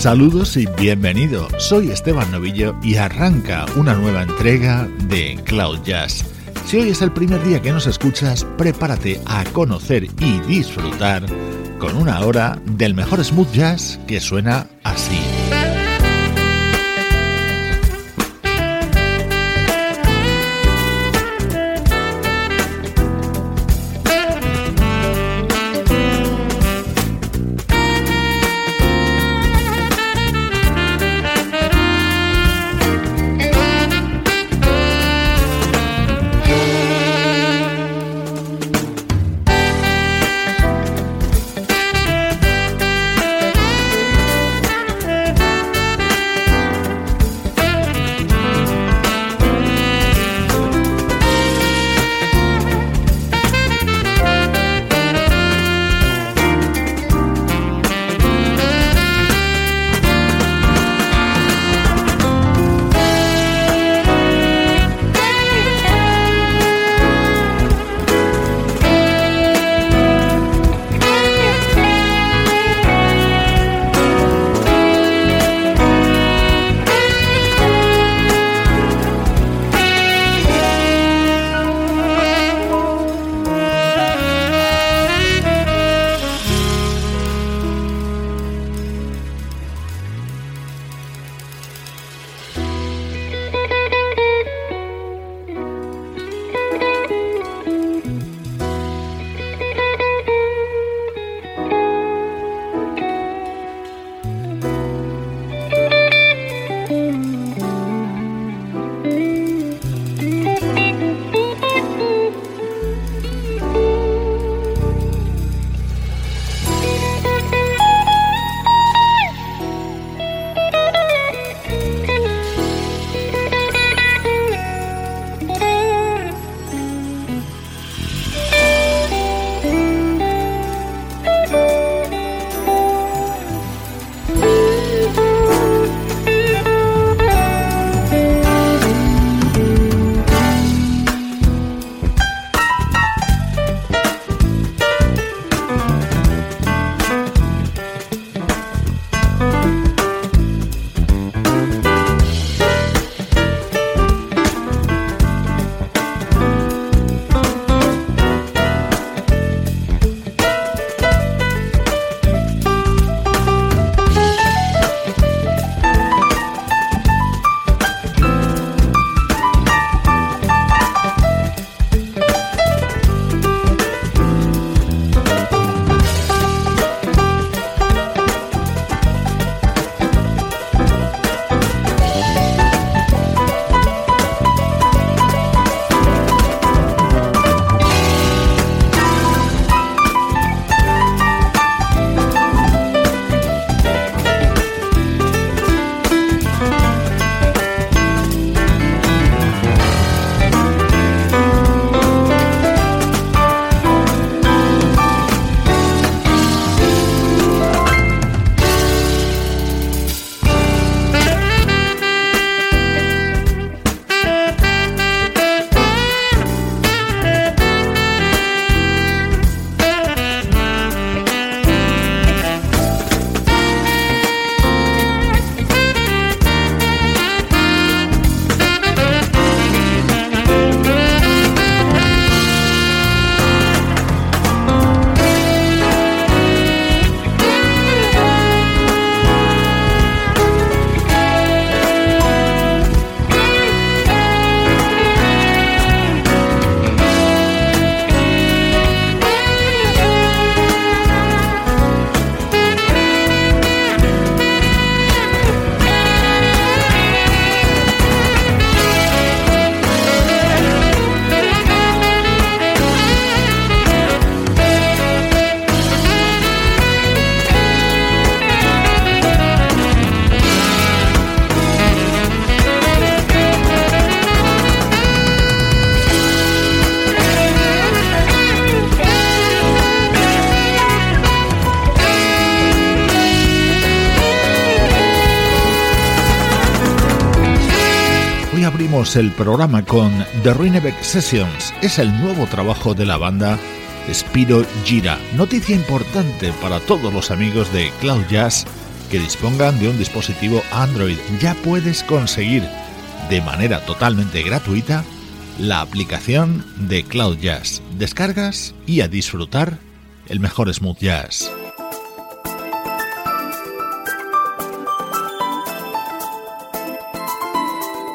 Saludos y bienvenido. Soy Esteban Novillo y arranca una nueva entrega de Cloud Jazz. Si hoy es el primer día que nos escuchas, prepárate a conocer y disfrutar con una hora del mejor smooth jazz que suena así. El programa con The Rinebeck Sessions. Es el nuevo trabajo de la banda Spiro Gira. Noticia importante para todos los amigos de Cloud Jazz que dispongan de un dispositivo Android. Ya puedes conseguir de manera totalmente gratuita la aplicación de Cloud Jazz. Descargas y a disfrutar el mejor smooth jazz.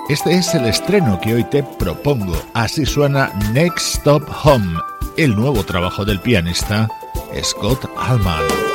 Este es el estreno que hoy te propongo. Así suena Next Stop Home, el nuevo trabajo del pianista Scott Allman.